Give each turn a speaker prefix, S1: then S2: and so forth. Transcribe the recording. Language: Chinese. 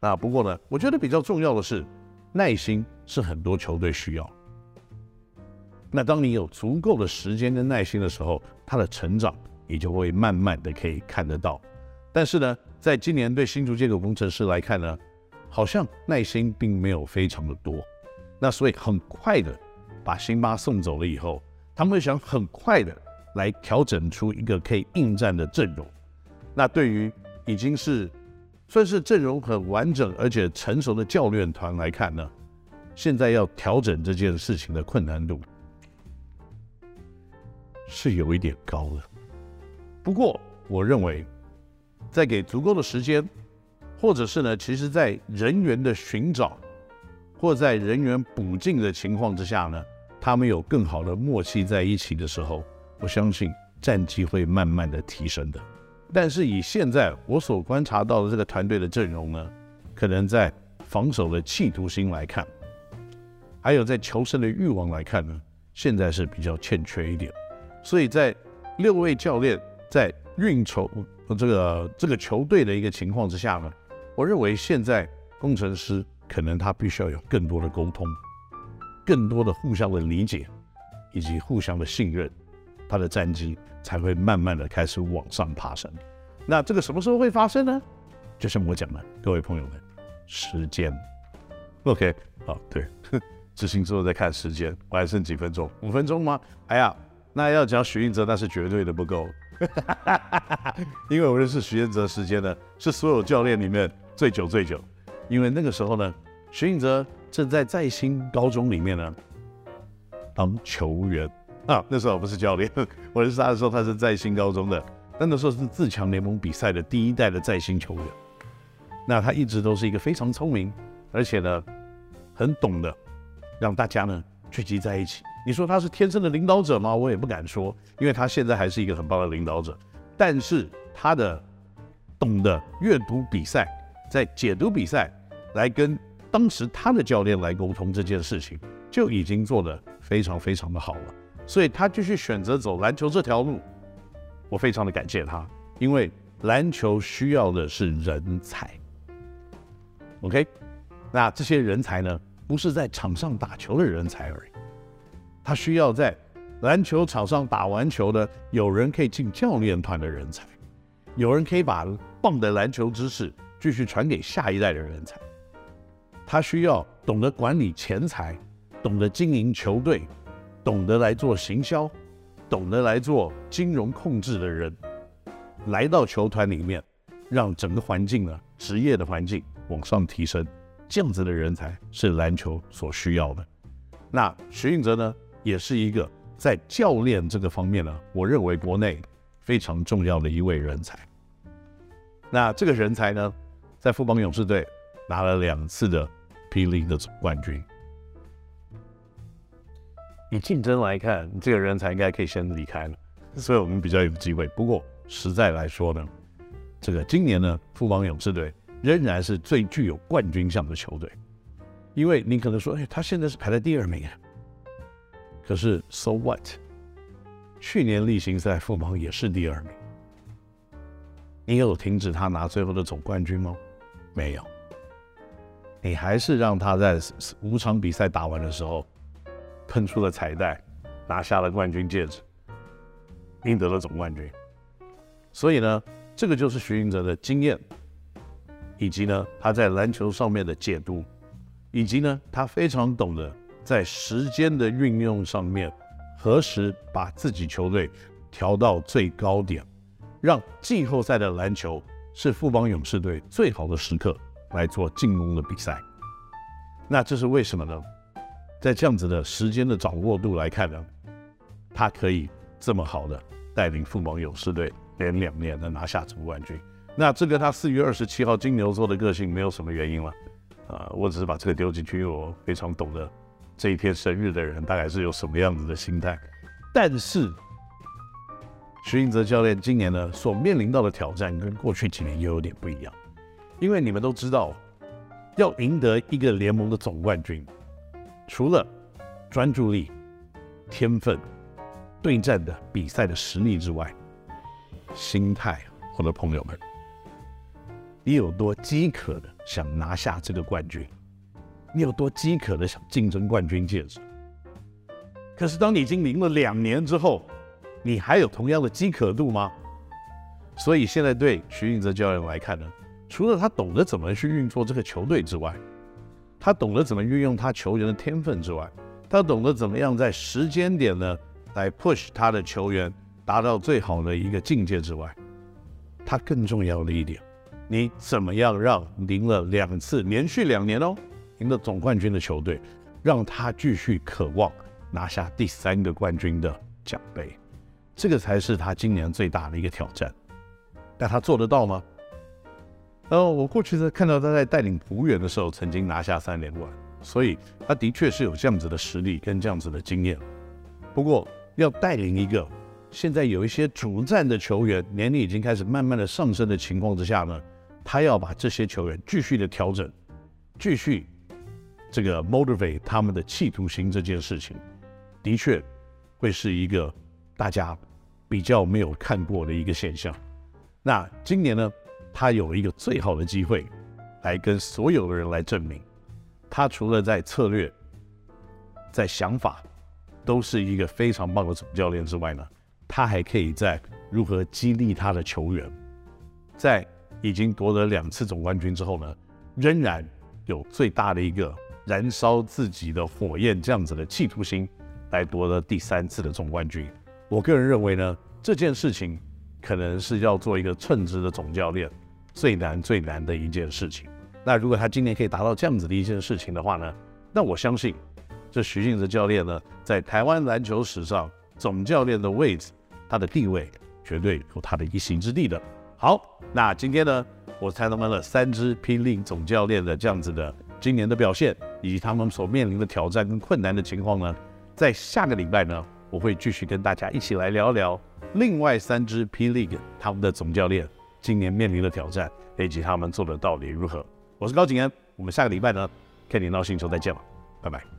S1: 那不过呢，我觉得比较重要的是，耐心是很多球队需要。那当你有足够的时间跟耐心的时候，他的成长你就会慢慢的可以看得到。但是呢，在今年对新竹这个工程师来看呢，好像耐心并没有非常的多。那所以很快的把辛巴送走了以后，他们想很快的来调整出一个可以应战的阵容。那对于已经是算是阵容很完整而且成熟的教练团来看呢，现在要调整这件事情的困难度。是有一点高的，不过我认为，在给足够的时间，或者是呢，其实在人员的寻找，或在人员补进的情况之下呢，他们有更好的默契在一起的时候，我相信战绩会慢慢的提升的。但是以现在我所观察到的这个团队的阵容呢，可能在防守的企图心来看，还有在求胜的欲望来看呢，现在是比较欠缺一点。所以在六位教练在运筹这个这个球队的一个情况之下呢，我认为现在工程师可能他必须要有更多的沟通，更多的互相的理解，以及互相的信任，他的战绩才会慢慢的开始往上爬升。那这个什么时候会发生呢？就像我讲的，各位朋友们，时间。OK，好，对，执行之后再看时间，我还剩几分钟？五分钟吗？哎呀。那要讲许晋哲，那是绝对的不够，因为我认识许晋哲时间呢，是所有教练里面最久最久。因为那个时候呢，许晋哲正在在新高中里面呢当球员 啊，那时候我不是教练，我认识他的时候他是在新高中的，但那时候是自强联盟比赛的第一代的在新球员。那他一直都是一个非常聪明，而且呢很懂得让大家呢聚集在一起。你说他是天生的领导者吗？我也不敢说，因为他现在还是一个很棒的领导者。但是他的懂得阅读比赛，在解读比赛，来跟当时他的教练来沟通这件事情，就已经做得非常非常的好了。所以他继续选择走篮球这条路，我非常的感谢他，因为篮球需要的是人才。OK，那这些人才呢，不是在场上打球的人才而已。他需要在篮球场上打完球的，有人可以进教练团的人才，有人可以把棒的篮球知识继续传给下一代的人才。他需要懂得管理钱财，懂得经营球队，懂得来做行销，懂得来做金融控制的人，来到球团里面，让整个环境呢，职业的环境往上提升。这样子的人才是篮球所需要的。那许晋哲呢？也是一个在教练这个方面呢，我认为国内非常重要的一位人才。那这个人才呢，在富邦勇士队拿了两次的 PL 的总冠军。以竞争来看，这个人才应该可以先离开了，所以我们比较有机会。不过实在来说呢，这个今年呢，富邦勇士队仍然是最具有冠军相的球队。因为你可能说，哎，他现在是排在第二名啊。可是，so what？去年例行赛富邦也是第二名，你有停止他拿最后的总冠军吗？没有，你还是让他在五场比赛打完的时候喷出了彩带，拿下了冠军戒指，赢得了总冠军。所以呢，这个就是许晋哲的经验，以及呢他在篮球上面的解读，以及呢他非常懂得。在时间的运用上面，何时把自己球队调到最高点，让季后赛的篮球是富邦勇士队最好的时刻来做进攻的比赛。那这是为什么呢？在这样子的时间的掌握度来看呢，他可以这么好的带领凤凰勇士队连两年的拿下总冠军。那这个他四月二十七号金牛座的个性没有什么原因了，啊，我只是把这个丢进去，因为我非常懂得。这一天生日的人大概是有什么样子的心态？但是徐英泽教练今年呢，所面临到的挑战跟过去几年又有点不一样，因为你们都知道，要赢得一个联盟的总冠军，除了专注力、天分、对战的比赛的实力之外，心态，我的朋友们，你有多饥渴的想拿下这个冠军？你有多饥渴的想竞争冠军戒指？可是当你已经赢了两年之后，你还有同样的饥渴度吗？所以现在对徐静泽教练来看呢，除了他懂得怎么去运作这个球队之外，他懂得怎么运用他球员的天分之外，他懂得怎么样在时间点呢来 push 他的球员达到最好的一个境界之外，他更重要的一点，你怎么样让赢了两次连续两年哦，赢了总冠军的球队，让他继续渴望拿下第三个冠军的奖杯，这个才是他今年最大的一个挑战。但他做得到吗？呃，我过去在看到他在带领璞园的时候，曾经拿下三连冠，所以他的确是有这样子的实力跟这样子的经验。不过，要带领一个现在有一些主战的球员，年龄已经开始慢慢的上升的情况之下呢，他要把这些球员继续的调整，继续。这个 motivate 他们的企图心这件事情，的确会是一个大家比较没有看过的一个现象。那今年呢，他有一个最好的机会，来跟所有的人来证明，他除了在策略、在想法都是一个非常棒的总教练之外呢，他还可以在如何激励他的球员，在已经夺得两次总冠军之后呢，仍然有最大的一个。燃烧自己的火焰，这样子的企图心，来夺得第三次的总冠军。我个人认为呢，这件事情可能是要做一个称职的总教练最难最难的一件事情。那如果他今年可以达到这样子的一件事情的话呢，那我相信这徐静泽教练呢，在台湾篮球史上总教练的位置，他的地位绝对有他的一席之地的。好，那今天呢，我采访了三支霹雳总教练的这样子的。今年的表现以及他们所面临的挑战跟困难的情况呢，在下个礼拜呢，我会继续跟大家一起来聊聊另外三支 P League 他们的总教练今年面临的挑战以及他们做的到底如何。我是高景安，我们下个礼拜呢，看你闹星球再见了，拜拜。